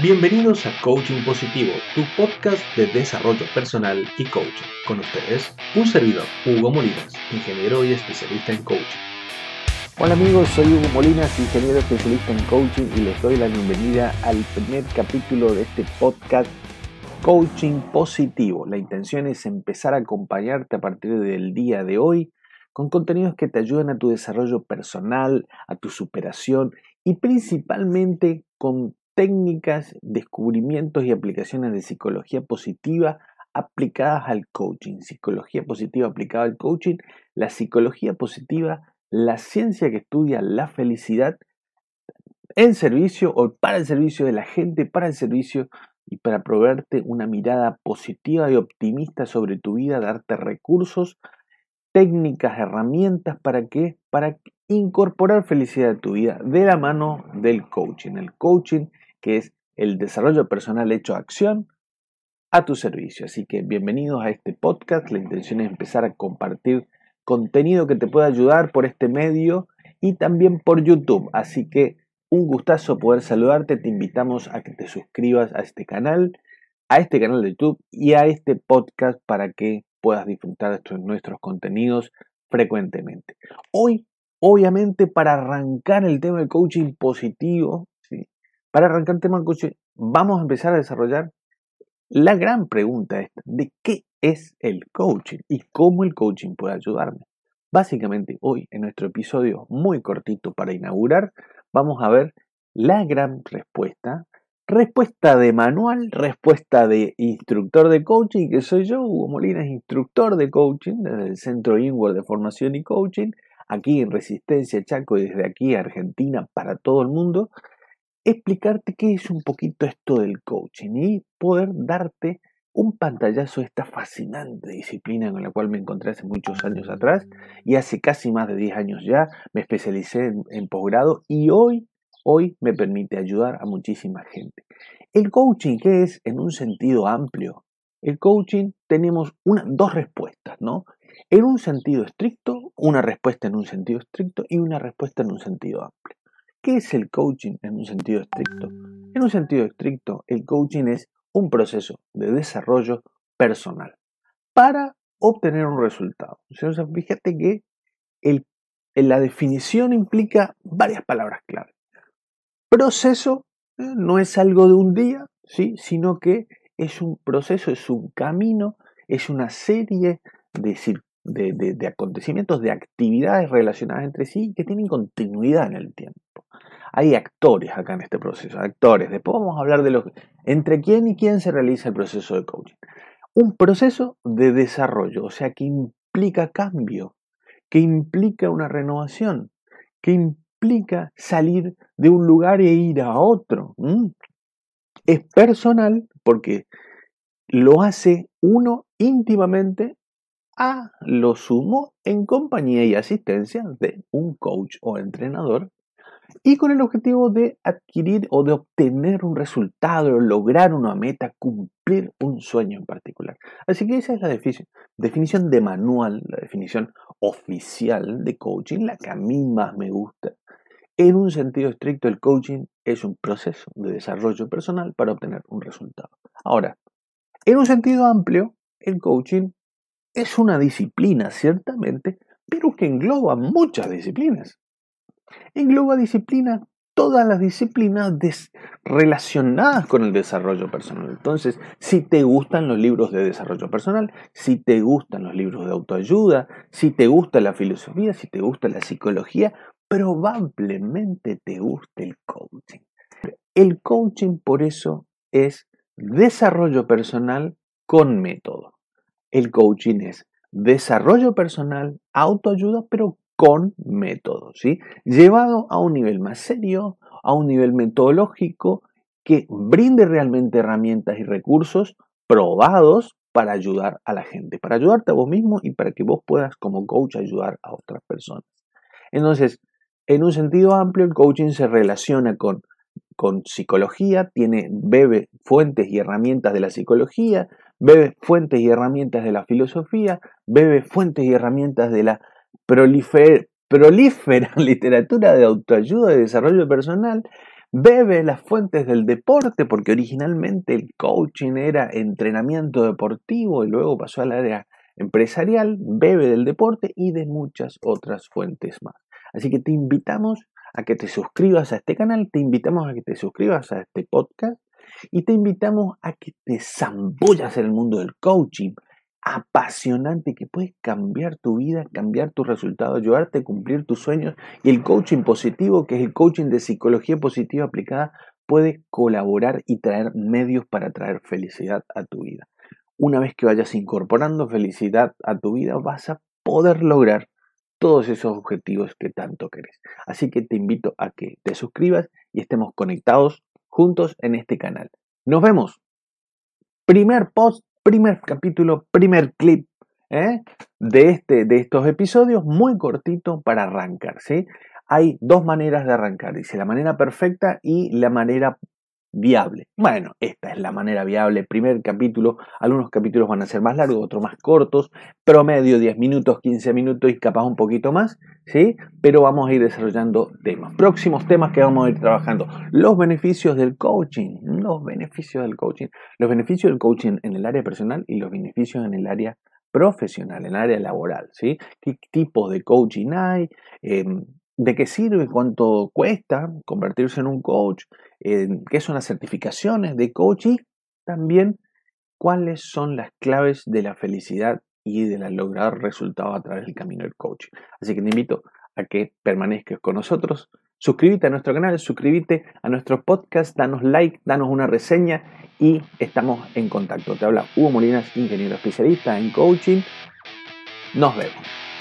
Bienvenidos a Coaching Positivo, tu podcast de desarrollo personal y coaching. Con ustedes, un servidor, Hugo Molinas, ingeniero y especialista en coaching. Hola amigos, soy Hugo Molinas, ingeniero especialista en coaching y les doy la bienvenida al primer capítulo de este podcast Coaching Positivo. La intención es empezar a acompañarte a partir del día de hoy con contenidos que te ayuden a tu desarrollo personal, a tu superación y principalmente con técnicas, descubrimientos y aplicaciones de psicología positiva aplicadas al coaching. Psicología positiva aplicada al coaching, la psicología positiva, la ciencia que estudia la felicidad en servicio o para el servicio de la gente, para el servicio y para proveerte una mirada positiva y optimista sobre tu vida, darte recursos, técnicas, herramientas para que para incorporar felicidad a tu vida de la mano del coaching. El coaching que es el desarrollo personal hecho acción a tu servicio. Así que bienvenidos a este podcast. La intención es empezar a compartir contenido que te pueda ayudar por este medio y también por YouTube. Así que un gustazo poder saludarte. Te invitamos a que te suscribas a este canal, a este canal de YouTube y a este podcast para que puedas disfrutar de nuestros contenidos frecuentemente. Hoy, obviamente, para arrancar el tema del coaching positivo, para arrancar el tema coaching, vamos a empezar a desarrollar la gran pregunta esta, de qué es el coaching y cómo el coaching puede ayudarme. Básicamente hoy en nuestro episodio muy cortito para inaugurar, vamos a ver la gran respuesta, respuesta de manual, respuesta de instructor de coaching, que soy yo, Hugo Molina, instructor de coaching desde el Centro Inward de Formación y Coaching, aquí en Resistencia Chaco y desde aquí Argentina para todo el mundo explicarte qué es un poquito esto del coaching y poder darte un pantallazo de esta fascinante disciplina con la cual me encontré hace muchos años atrás y hace casi más de 10 años ya me especialicé en, posgrado y hoy, hoy me permite ayudar a muchísima gente. El coaching, ¿qué es en un sentido amplio? El coaching tenemos dos respuestas, ¿no? En un sentido estricto, una respuesta en un sentido estricto y una respuesta en un sentido amplio. ¿Qué es el coaching en un sentido estricto? En un sentido estricto, el coaching es un proceso de desarrollo personal para obtener un resultado. fíjate que la definición implica varias palabras clave. Proceso eh, no es algo de un día, sino que es un proceso, es un camino, es una serie de, de, acontecimientos, de actividades relacionadas entre sí que tienen continuidad en el tiempo. Hay actores acá en este proceso, actores. Después vamos a hablar de los, entre quién y quién se realiza el proceso de coaching. Un proceso de desarrollo, o sea, que implica cambio, que implica una renovación, que implica salir de un lugar e ir a otro. Es personal porque lo hace uno íntimamente a lo sumo en compañía y asistencia de un coach o entrenador y con el objetivo de adquirir o de obtener un resultado, lograr una meta, cumplir un sueño en particular. Así que esa es la definición, definición de manual, la definición oficial de coaching, la que a mí más me gusta. En un sentido estricto, el coaching es un proceso de desarrollo personal para obtener un resultado. Ahora, en un sentido amplio, el coaching es una disciplina, ciertamente, pero que engloba muchas disciplinas. Engloba disciplinas, todas las disciplinas relacionadas con el desarrollo personal. Entonces, si te gustan los libros de desarrollo personal, si te gustan los libros de autoayuda, si te gusta la filosofía, si te gusta la psicología, probablemente te guste el coaching. El coaching por eso es desarrollo personal con método. El coaching es desarrollo personal, autoayuda, pero con método, ¿sí? Llevado a un nivel más serio, a un nivel metodológico que brinde realmente herramientas y recursos probados para ayudar a la gente, para ayudarte a vos mismo y para que vos puedas como coach ayudar a otras personas. Entonces, en un sentido amplio, el coaching se relaciona con, con psicología, tiene, bebe fuentes y herramientas de la psicología, bebe fuentes y herramientas de la filosofía, bebe fuentes y herramientas de la prolifera, literatura de autoayuda y desarrollo personal, bebe las fuentes del deporte, porque originalmente el coaching era entrenamiento deportivo y luego pasó al área empresarial, bebe del deporte y de muchas otras fuentes más. Así que te invitamos a que te suscribas a este canal, te invitamos a que te suscribas a este podcast y te invitamos a que te zambullas en el mundo del coaching apasionante que puede cambiar tu vida, cambiar tus resultados, ayudarte a cumplir tus sueños y el coaching positivo, que es el coaching de psicología positiva aplicada, puede colaborar y traer medios para traer felicidad a tu vida. Una vez que vayas incorporando felicidad a tu vida, vas a poder lograr todos esos objetivos que tanto querés. Así que te invito a que te suscribas y estemos conectados juntos en este canal. Nos vemos. Primer post, primer capítulo, primer clip ¿eh? de, este, de estos episodios, muy cortito para arrancar. ¿sí? Hay dos maneras de arrancar, dice la manera perfecta y la manera viable. Bueno, esta es la manera viable. Primer capítulo, algunos capítulos van a ser más largos, otros más cortos, promedio 10 minutos, 15 minutos y capaz un poquito más, ¿sí? Pero vamos a ir desarrollando temas. Próximos temas que vamos a ir trabajando. Los beneficios del coaching, los beneficios del coaching, los beneficios del coaching en el área personal y los beneficios en el área profesional, en el área laboral, ¿sí? ¿Qué tipo de coaching hay? Em, ¿De qué sirve? ¿Cuánto cuesta convertirse en un coach? qué son las certificaciones de coach y también cuáles son las claves de la felicidad y de la lograr resultados a través del camino del coach. Así que te invito a que permanezcas con nosotros. Suscríbete a nuestro canal, suscríbete a nuestro podcast, danos like, danos una reseña y estamos en contacto. Te habla Hugo Molinas, ingeniero especialista en coaching. Nos vemos.